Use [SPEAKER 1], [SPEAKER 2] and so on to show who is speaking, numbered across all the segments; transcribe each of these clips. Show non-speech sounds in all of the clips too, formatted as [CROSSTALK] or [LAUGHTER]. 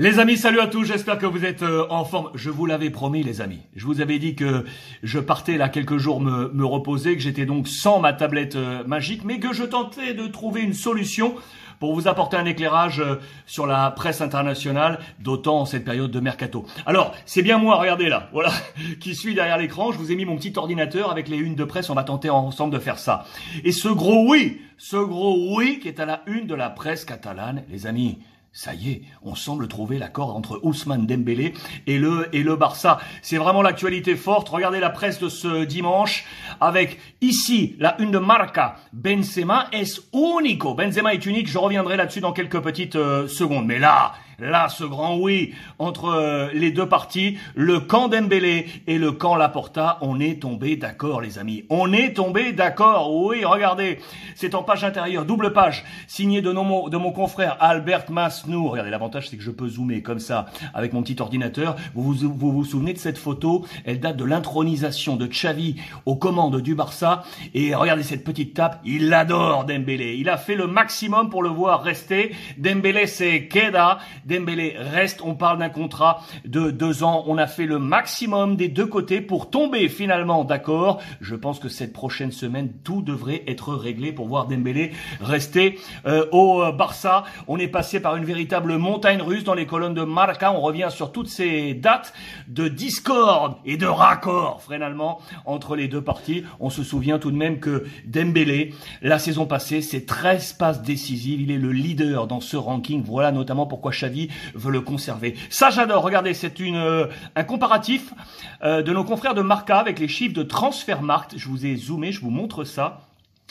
[SPEAKER 1] Les amis, salut à tous, j'espère que vous êtes euh, en forme. Je vous l'avais promis les amis, je vous avais dit que je partais là quelques jours me, me reposer, que j'étais donc sans ma tablette euh, magique, mais que je tentais de trouver une solution pour vous apporter un éclairage euh, sur la presse internationale, d'autant en cette période de mercato. Alors, c'est bien moi, regardez là, voilà, [LAUGHS] qui suis derrière l'écran, je vous ai mis mon petit ordinateur avec les unes de presse, on va tenter ensemble de faire ça. Et ce gros oui, ce gros oui qui est à la une de la presse catalane, les amis, ça y est, on semble trouver l'accord entre Ousmane Dembélé et le, et le Barça. C'est vraiment l'actualité forte. Regardez la presse de ce dimanche avec ici la une de Marca. Benzema est unico. Benzema est unique. Je reviendrai là-dessus dans quelques petites euh, secondes. Mais là, là, ce grand oui entre euh, les deux parties, le camp Dembélé et le camp Laporta, on est tombé d'accord, les amis. On est tombé d'accord. Oui, regardez, c'est en page intérieure, double page, signée de, de mon confrère Albert Masnou. Regardez, l'avantage, c'est que je peux zoomer comme ça avec mon petit ordinateur. Vous vous, vous vous souvenez de cette photo? Elle date de l'intronisation de Xavi aux commandes du Barça. Et regardez cette petite tape. Il adore Dembélé. Il a fait le maximum pour le voir rester. Dembélé, c'est Keda. Dembélé reste. On parle d'un contrat de deux ans. On a fait le maximum des deux côtés pour tomber finalement d'accord. Je pense que cette prochaine semaine, tout devrait être réglé pour voir Dembélé rester euh, au Barça. On est passé par une véritable montagne russe dans les colonnes de Marca. On revient sur toutes ces dates de discorde et de raccord finalement entre les deux parties. On se souvient tout de même que Dembélé, la saison passée, c'est 13 passes décisives. Il est le leader dans ce ranking. Voilà notamment pourquoi Xavi veut le conserver. Ça, j'adore. Regardez, c'est euh, un comparatif euh, de nos confrères de Marca avec les chiffres de Transfermarkt. Je vous ai zoomé, je vous montre ça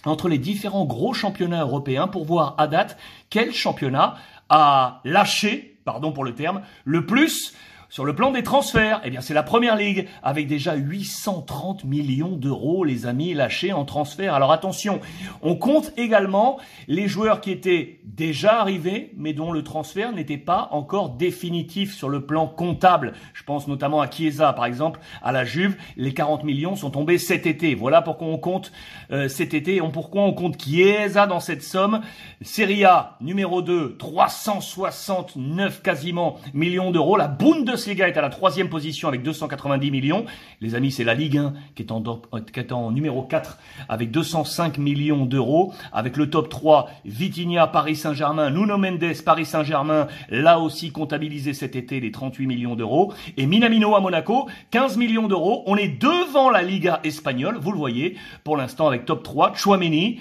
[SPEAKER 1] entre les différents gros championnats européens pour voir à date quel championnat a lâché, pardon pour le terme, le plus sur le plan des transferts, eh bien c'est la première ligue avec déjà 830 millions d'euros, les amis, lâchés en transfert. Alors attention, on compte également les joueurs qui étaient déjà arrivés, mais dont le transfert n'était pas encore définitif sur le plan comptable. Je pense notamment à Chiesa, par exemple, à la Juve. Les 40 millions sont tombés cet été. Voilà pourquoi on compte euh, cet été. Pourquoi on compte Chiesa dans cette somme. Serie A, numéro 2, 369 quasiment millions d'euros. La Bundesliga est à la troisième position avec 290 millions. Les amis, c'est la Ligue 1 qui est, en, qui est en numéro 4 avec 205 millions d'euros. Avec le top 3, Vitinha, Paris Saint-Germain, Nuno Mendes, Paris Saint-Germain, là aussi comptabilisé cet été les 38 millions d'euros. Et Minamino à Monaco, 15 millions d'euros. On est devant la Liga espagnole, vous le voyez, pour l'instant avec top 3, Chouameni,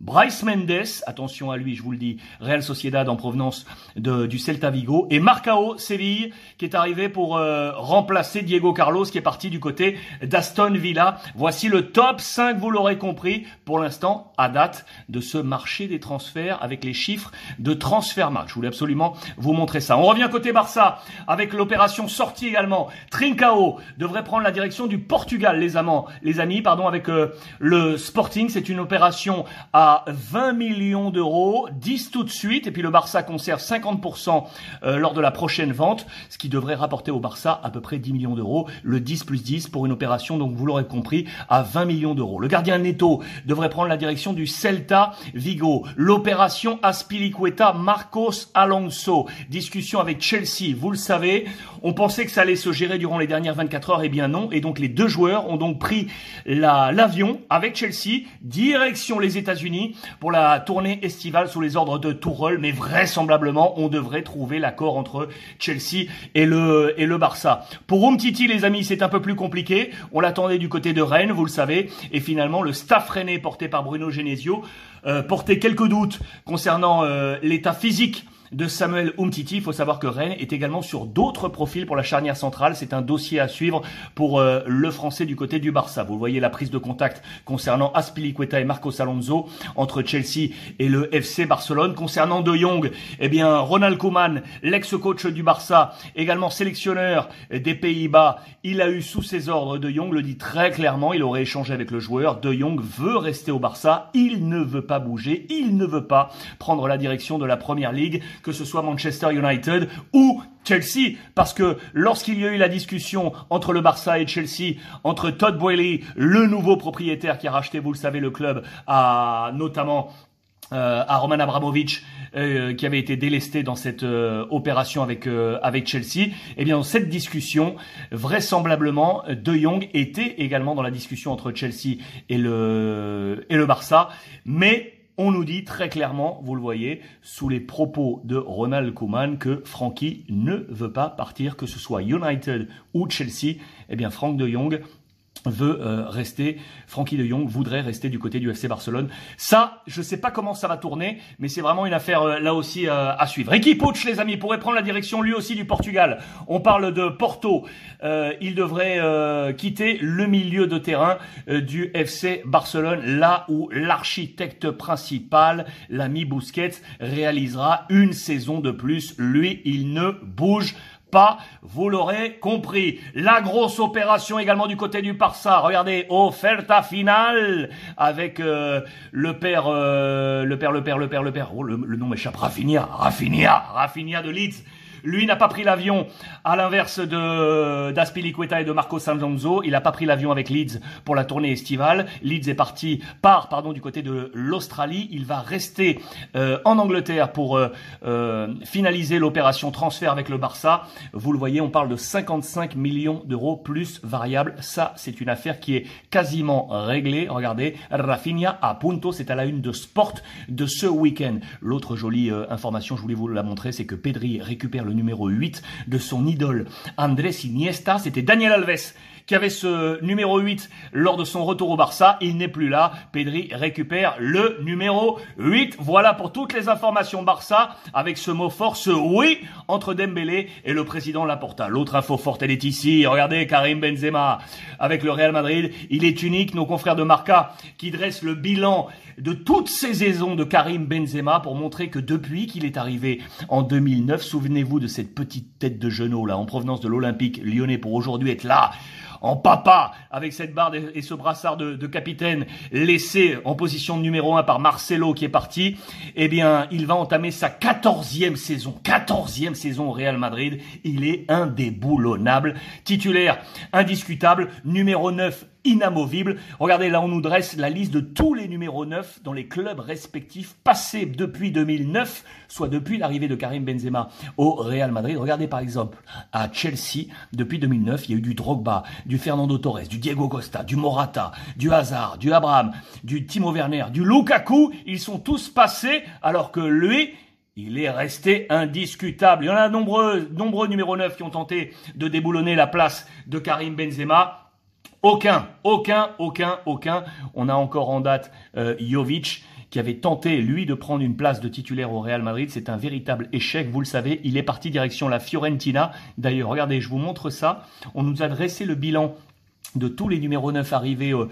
[SPEAKER 1] Bryce Mendes, attention à lui, je vous le dis, Real Sociedad en provenance du Celta Vigo, et Marcao Séville, qui est arrivé pour euh, remplacer Diego Carlos, qui est parti du côté d'Aston Villa. Voici le top 5, vous l'aurez compris, pour l'instant, à date de ce marché des transferts, avec les chiffres de transfert match. Je voulais absolument vous montrer ça. On revient côté Barça, avec l'opération sortie également. Trincao devrait prendre la direction du Portugal, les, amants, les amis, pardon, avec euh, le Sporting. C'est une opération à 20 millions d'euros, 10 tout de suite, et puis le Barça conserve 50% euh, lors de la prochaine vente, ce qui devrait rapporter au Barça à peu près 10 millions d'euros, le 10 plus 10 pour une opération, donc vous l'aurez compris, à 20 millions d'euros. Le gardien Neto devrait prendre la direction du Celta Vigo. L'opération Aspilicueta Marcos Alonso. Discussion avec Chelsea, vous le savez, on pensait que ça allait se gérer durant les dernières 24 heures, et eh bien non, et donc les deux joueurs ont donc pris l'avion avec Chelsea, direction les États-Unis, pour la tournée estivale sous les ordres de Tourelle, mais vraisemblablement, on devrait trouver l'accord entre Chelsea et le, et le Barça. Pour Umtiti, les amis, c'est un peu plus compliqué. On l'attendait du côté de Rennes, vous le savez, et finalement, le staff rennais porté par Bruno Genesio euh, portait quelques doutes concernant euh, l'état physique de Samuel Umtiti. Il faut savoir que Rennes est également sur d'autres profils pour la charnière centrale. C'est un dossier à suivre pour euh, le français du côté du Barça. Vous voyez la prise de contact concernant Aspilicueta et Marcos Alonso entre Chelsea et le FC Barcelone. Concernant De Jong, eh bien Ronald Koeman, l'ex-coach du Barça, également sélectionneur des Pays-Bas, il a eu sous ses ordres De Jong le dit très clairement, il aurait échangé avec le joueur. De Jong veut rester au Barça, il ne veut pas bouger, il ne veut pas prendre la direction de la Première Ligue que ce soit Manchester United ou Chelsea, parce que lorsqu'il y a eu la discussion entre le Barça et Chelsea, entre Todd Boehly, le nouveau propriétaire qui a racheté, vous le savez, le club, a notamment euh, à Roman Abramovich euh, qui avait été délesté dans cette euh, opération avec avec Chelsea. Eh bien, dans cette discussion, vraisemblablement, De Jong était également dans la discussion entre Chelsea et le et le Barça, mais on nous dit très clairement, vous le voyez, sous les propos de Ronald Koeman, que Frankie ne veut pas partir, que ce soit United ou Chelsea. Eh bien, Frank de Jong veut euh, rester, Frankie de Jong voudrait rester du côté du FC Barcelone. Ça, je sais pas comment ça va tourner, mais c'est vraiment une affaire euh, là aussi euh, à suivre. Ricky Puig, les amis, pourrait prendre la direction lui aussi du Portugal. On parle de Porto. il devrait quitter le milieu de terrain du FC Barcelone, là où l'architecte principal, l'ami Busquets, réalisera une saison de plus. Lui, il ne bouge pas, vous l'aurez compris. La grosse opération également du côté du Barça. Regardez, oferta finale avec euh, le père, euh, le père, le père, le père, le père. Oh, le, le nom m'échappe. Rafinha, Rafinha, Rafinha de Leeds lui n'a pas pris l'avion, à l'inverse de d'Aspilicueta et de Marco Sanzonzo. Il n'a pas pris l'avion avec Leeds pour la tournée estivale. Leeds est parti, part pardon, du côté de l'Australie. Il va rester euh, en Angleterre pour euh, euh, finaliser l'opération transfert avec le Barça. Vous le voyez, on parle de 55 millions d'euros plus variables. Ça, c'est une affaire qui est quasiment réglée. Regardez, Rafinha à punto, c'est à la une de Sport de ce week-end. L'autre jolie information, je voulais vous la montrer, c'est que Pedri récupère le numéro 8 de son idole Andrés Iniesta. C'était Daniel Alves qui avait ce numéro 8 lors de son retour au Barça. Il n'est plus là. Pedri récupère le numéro 8. Voilà pour toutes les informations Barça avec ce mot fort, ce oui entre Dembélé et le président Laporta. L'autre info forte, elle est ici. Regardez Karim Benzema avec le Real Madrid. Il est unique. Nos confrères de Marca qui dressent le bilan de toutes ces saisons de Karim Benzema pour montrer que depuis qu'il est arrivé en 2009, souvenez-vous de cette petite tête de genou là en provenance de l'Olympique lyonnais pour aujourd'hui être là en papa avec cette barre et ce brassard de, capitaine laissé en position numéro 1 par Marcelo qui est parti, eh bien, il va entamer sa quatorzième saison. Quatorzième saison au Real Madrid. Il est indéboulonnable. Titulaire indiscutable. Numéro 9 inamovible. Regardez, là, on nous dresse la liste de tous les numéros 9 dans les clubs respectifs passés depuis 2009, soit depuis l'arrivée de Karim Benzema au Real Madrid. Regardez par exemple à Chelsea, depuis 2009, il y a eu du Drogba, du Fernando Torres, du Diego Costa, du Morata, du Hazard, du Abraham, du Timo Werner, du Lukaku. Ils sont tous passés alors que lui, il est resté indiscutable. Il y en a nombreux, nombreux numéros 9 qui ont tenté de déboulonner la place de Karim Benzema. Aucun, aucun, aucun, aucun. On a encore en date euh, Jovic qui avait tenté, lui, de prendre une place de titulaire au Real Madrid. C'est un véritable échec, vous le savez. Il est parti direction la Fiorentina. D'ailleurs, regardez, je vous montre ça. On nous a dressé le bilan de tous les numéros 9 arrivés au,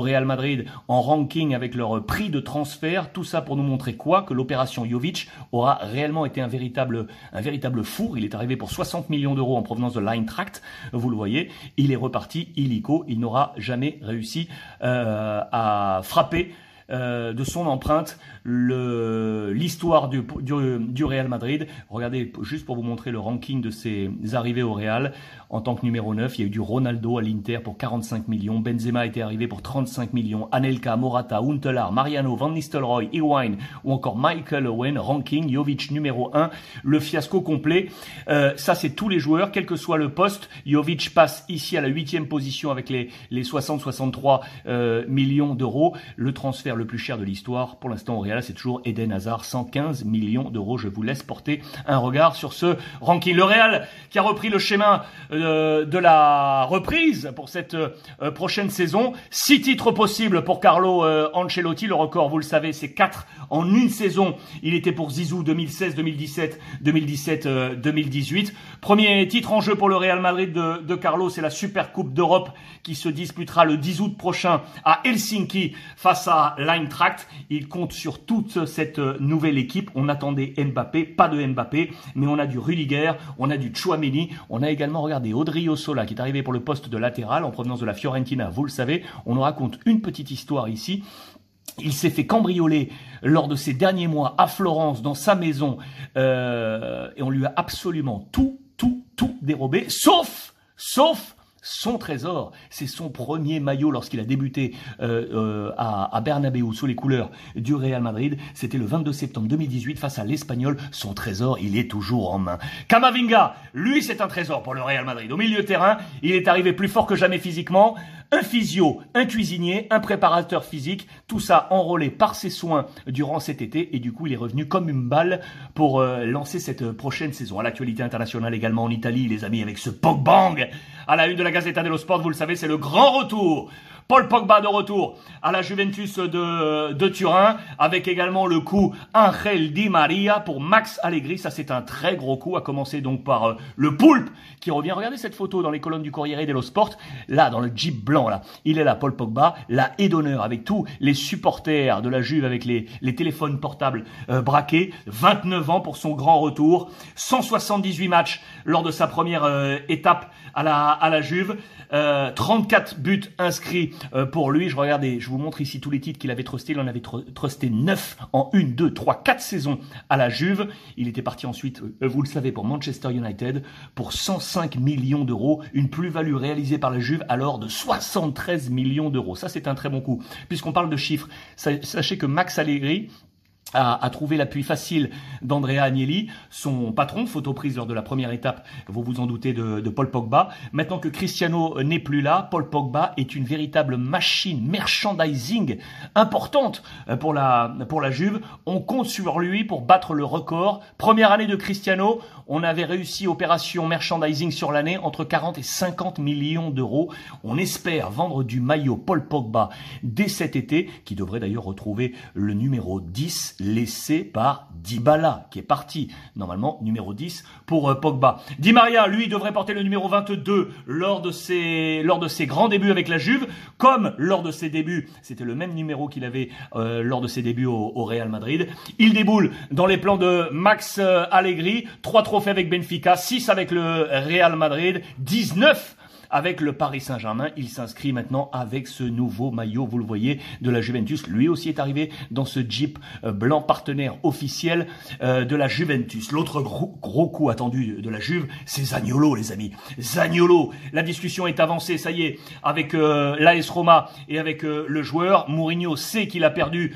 [SPEAKER 1] Real Madrid en ranking avec leur prix de transfert. Tout ça pour nous montrer quoi? Que l'opération Jovic aura réellement été un véritable, un véritable four. Il est arrivé pour 60 millions d'euros en provenance de l'Eintracht. Vous le voyez, il est reparti illico. Il n'aura jamais réussi euh, à frapper euh, de son empreinte l'histoire du, Real Madrid. Regardez, juste pour vous montrer le ranking de ses arrivées au Real, en tant que numéro 9, il y a eu du Ronaldo à l'Inter pour 45 millions, Benzema était arrivé pour 35 millions, Anelka, Morata, Huntelaar, Mariano, Van Nistelrooy, Iwine ou encore Michael Owen, ranking, Jovic numéro 1, le fiasco complet. Euh, ça, c'est tous les joueurs, quel que soit le poste. Jovic passe ici à la huitième position avec les, les 60-63 euh, millions d'euros. Le transfert le plus cher de l'histoire pour l'instant au Real c'est toujours Eden Hazard, 115 millions d'euros. Je vous laisse porter un regard sur ce ranking. Le Real qui a repris le chemin euh, de la reprise pour cette euh, prochaine saison. Six titres possibles pour Carlo euh, Ancelotti. Le record, vous le savez, c'est quatre en une saison. Il était pour Zizou 2016, 2017, 2017, 2018. Premier titre en jeu pour le Real Madrid de, de Carlo, c'est la Super Coupe d'Europe qui se disputera le 10 août prochain à Helsinki face à l'Eintracht. Il compte sur toute cette nouvelle équipe. On attendait Mbappé, pas de Mbappé, mais on a du Rudiger, on a du Chouameni, on a également regardé Odrio Sola qui est arrivé pour le poste de latéral en provenance de la Fiorentina. Vous le savez, on nous raconte une petite histoire ici. Il s'est fait cambrioler lors de ses derniers mois à Florence, dans sa maison, euh, et on lui a absolument tout, tout, tout dérobé, sauf, sauf son trésor. C'est son premier maillot lorsqu'il a débuté euh, euh, à, à Bernabeu sous les couleurs du Real Madrid. C'était le 22 septembre 2018 face à l'Espagnol. Son trésor, il est toujours en main. Kamavinga, lui, c'est un trésor pour le Real Madrid. Au milieu terrain, il est arrivé plus fort que jamais physiquement un physio, un cuisinier, un préparateur physique, tout ça enrôlé par ses soins durant cet été et du coup il est revenu comme une balle pour euh, lancer cette prochaine saison. À l'actualité internationale également en Italie, les amis, avec ce Pogbang à la une de la Gazzetta dello Sport, vous le savez, c'est le grand retour Paul Pogba de retour à la Juventus de, de Turin, avec également le coup Angel Di Maria pour Max Allegri. Ça, c'est un très gros coup, à commencer donc par euh, le poulpe qui revient. Regardez cette photo dans les colonnes du Corriere dello Sport. Là, dans le Jeep blanc, là, il est là, Paul Pogba, la haie d'honneur avec tous les supporters de la Juve avec les, les téléphones portables euh, braqués. 29 ans pour son grand retour. 178 matchs lors de sa première euh, étape à la, à la Juve. 34 buts inscrits euh, pour lui. Je regardais, je vous montre ici tous les titres qu'il avait trustés. Il en avait trusté 9 en 1, 2, 3, 4 saisons à la Juve. Il était parti ensuite, euh, vous le savez, pour Manchester United pour 105 millions d'euros. Une plus-value réalisée par la Juve alors de 73 millions d'euros. Ça, c'est un très bon coup. Puisqu'on parle de chiffres, sachez que Max Allegri, a, a, trouvé l'appui facile d'Andrea Agnelli, son patron, photo prise lors de la première étape, vous vous en doutez, de, de Paul Pogba. Maintenant que Cristiano n'est plus là, Paul Pogba est une véritable machine merchandising importante pour la, pour la Juve. On compte sur lui pour battre le record. Première année de Cristiano, on avait réussi opération merchandising sur l'année entre 40 et 50 millions d'euros. On espère vendre du maillot Paul Pogba dès cet été, qui devrait d'ailleurs retrouver le numéro 10 laissé par Dybala, qui est parti, normalement numéro 10 pour euh, Pogba. Di Maria, lui, devrait porter le numéro 22 lors de ses, lors grands débuts avec la Juve, comme lors de ses débuts, c'était le même numéro qu'il avait euh, lors de ses débuts au, au, Real Madrid. Il déboule dans les plans de Max euh, Allegri, 3 trophées avec Benfica, 6 avec le Real Madrid, 19 avec le Paris Saint-Germain. Il s'inscrit maintenant avec ce nouveau maillot, vous le voyez, de la Juventus. Lui aussi est arrivé dans ce Jeep euh, blanc partenaire officiel euh, de la Juventus. L'autre gros, gros coup attendu de la Juve, c'est Zagnolo, les amis. Zagnolo, la discussion est avancée, ça y est, avec euh, l'AS Roma et avec euh, le joueur. Mourinho sait qu'il a perdu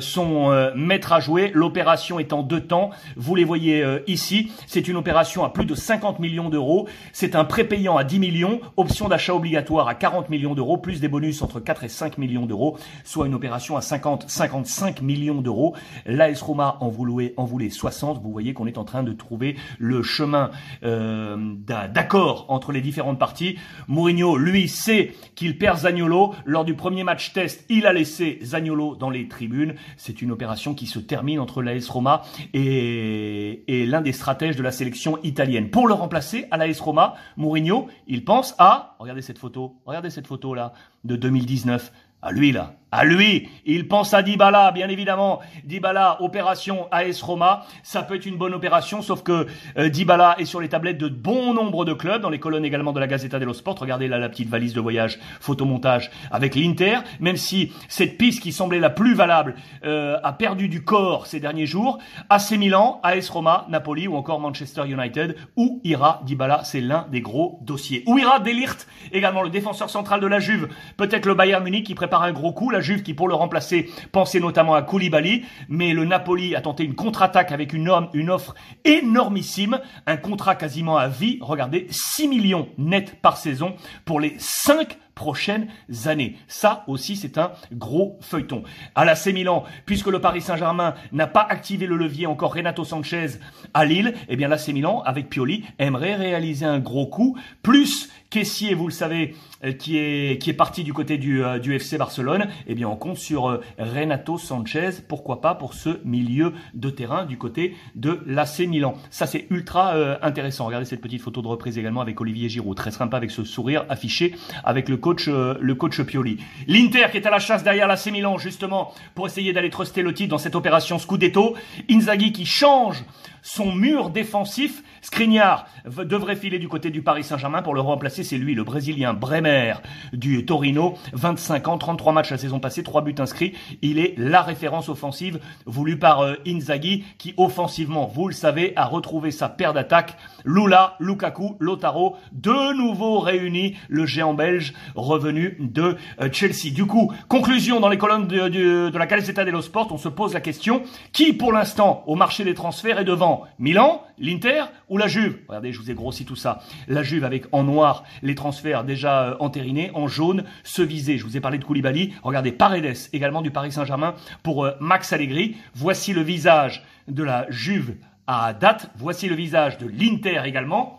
[SPEAKER 1] son maître à jouer. L'opération est en deux temps. Vous les voyez ici. C'est une opération à plus de 50 millions d'euros. C'est un prépayant à 10 millions option d'achat obligatoire à 40 millions d'euros, plus des bonus entre 4 et 5 millions d'euros, soit une opération à 50, 55 millions d'euros. L'AS Roma en voulait, en voulait 60. Vous voyez qu'on est en train de trouver le chemin euh, d'accord entre les différentes parties. Mourinho, lui, sait qu'il perd Zagnolo. Lors du premier match test, il a laissé Zagnolo dans les tribunes. C'est une opération qui se termine entre l'AS Roma et, et l'un des stratèges de la sélection italienne. Pour le remplacer à l'AS Roma, Mourinho, il pense à, regardez cette photo, regardez cette photo là, de 2019, à lui là, à lui, il pense à Dybala, bien évidemment. Dybala, opération AS Roma, ça peut être une bonne opération, sauf que euh, Dybala est sur les tablettes de bon nombre de clubs, dans les colonnes également de la Gazzetta dello Sport. Regardez là la petite valise de voyage, photomontage avec l'Inter, même si cette piste qui semblait la plus valable euh, a perdu du corps ces derniers jours. AC Milan, AS Roma, Napoli ou encore Manchester United. Où ira Dybala? C'est l'un des gros dossiers. Où ira Delirte, également le défenseur central de la Juve? Peut-être le Bayern Munich qui prépare un gros coup la Juve qui, pour le remplacer, pensait notamment à Koulibaly, mais le Napoli a tenté une contre-attaque avec une, une offre énormissime, un contrat quasiment à vie. Regardez, 6 millions nets par saison pour les 5 prochaines années. Ça aussi, c'est un gros feuilleton. À la Milan, puisque le Paris Saint-Germain n'a pas activé le levier encore Renato Sanchez à Lille, eh bien l'AC Milan, avec Pioli, aimerait réaliser un gros coup, plus Caissier, vous le savez, euh, qui est, qui est parti du côté du, euh, du FC Barcelone, eh bien on compte sur euh, Renato Sanchez, pourquoi pas pour ce milieu de terrain du côté de l'AC Milan. Ça c'est ultra intéressant. Regardez cette petite photo de reprise également avec Olivier Giroud, très sympa avec ce sourire affiché avec le coach, le coach Pioli. L'Inter qui est à la chasse derrière l'AC Milan justement pour essayer d'aller truster le titre dans cette opération Scudetto. Inzaghi qui change son mur défensif. Skriniar devrait filer du côté du Paris Saint-Germain pour le remplacer. C'est lui, le Brésilien Bremer du Torino. 25 ans, 33 matchs la saison passée, 3 buts inscrits. Il est la référence offensive voulue par euh, Inzaghi qui offensivement, vous le savez, a retrouvé sa paire d'attaque. Lula, Lukaku, Lotaro, de nouveau réunis, le géant belge revenu de euh, Chelsea. Du coup, conclusion dans les colonnes de, de, de la Calzetta dello Sport, on se pose la question, qui pour l'instant au marché des transferts est devant Milan, l'Inter ou la Juve? Regardez, je vous ai grossi tout ça. La Juve avec en noir les transferts déjà euh, entérinés, en jaune, ce visé. Je vous ai parlé de Koulibaly. Regardez, Paredes également du Paris Saint-Germain pour euh, Max Allegri. Voici le visage de la Juve à date. Voici le visage de l'Inter également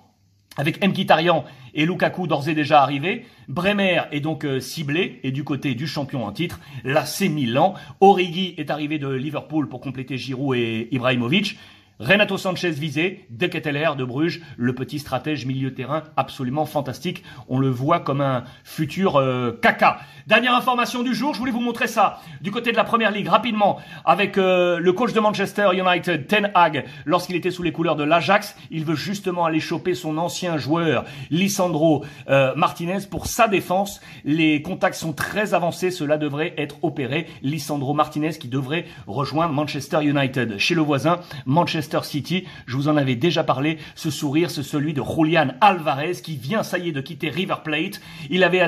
[SPEAKER 1] avec Mkhitaryan et Lukaku d'ores et déjà arrivés. Bremer est donc euh, ciblé et du côté du champion en titre, l'AC Milan. Origi est arrivé de Liverpool pour compléter Giroud et Ibrahimovic. Renato Sanchez visé, De de Bruges, le petit stratège milieu terrain absolument fantastique. On le voit comme un futur euh, caca. Dernière information du jour, je voulais vous montrer ça. Du côté de la Première Ligue, rapidement, avec euh, le coach de Manchester United, Ten Hag, lorsqu'il était sous les couleurs de l'Ajax, il veut justement aller choper son ancien joueur, Lisandro euh, Martinez, pour sa défense. Les contacts sont très avancés, cela devrait être opéré. Lisandro Martinez qui devrait rejoindre Manchester United. Chez le voisin, Manchester Je vous en avais déjà parlé. Ce sourire, c'est celui de Julian Alvarez qui vient, ça y est, de quitter River Plate. Il avait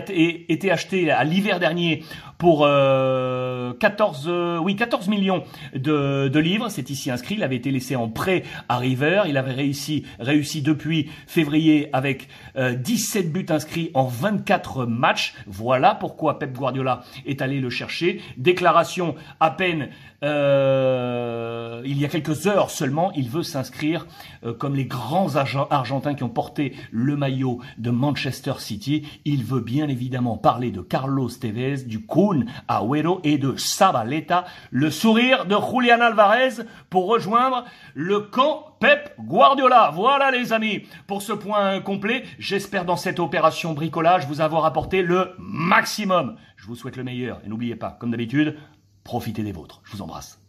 [SPEAKER 1] été acheté à l'hiver dernier pour 14, euh, euh, oui, 14 millions de, livres. C'est ici inscrit. Il avait été laissé en prêt à River. Il avait réussi, réussi depuis février avec 17 euh, buts inscrits en 24 matchs. Voilà pourquoi Pep Guardiola est allé le chercher. Déclaration à peine euh, il y a quelques heures seulement, il veut s'inscrire euh, comme les grands Argentins qui ont porté le maillot de Manchester City. Il veut bien évidemment parler de Carlos Tevez, du Kun Agüero et de Sabaleta. Le sourire de Julian Alvarez pour rejoindre le camp Pep Guardiola. Voilà les amis, pour ce point complet, j'espère dans cette opération bricolage vous avoir apporté le maximum. Je vous souhaite le meilleur et n'oubliez pas, comme d'habitude, Profitez des vôtres. Je vous embrasse.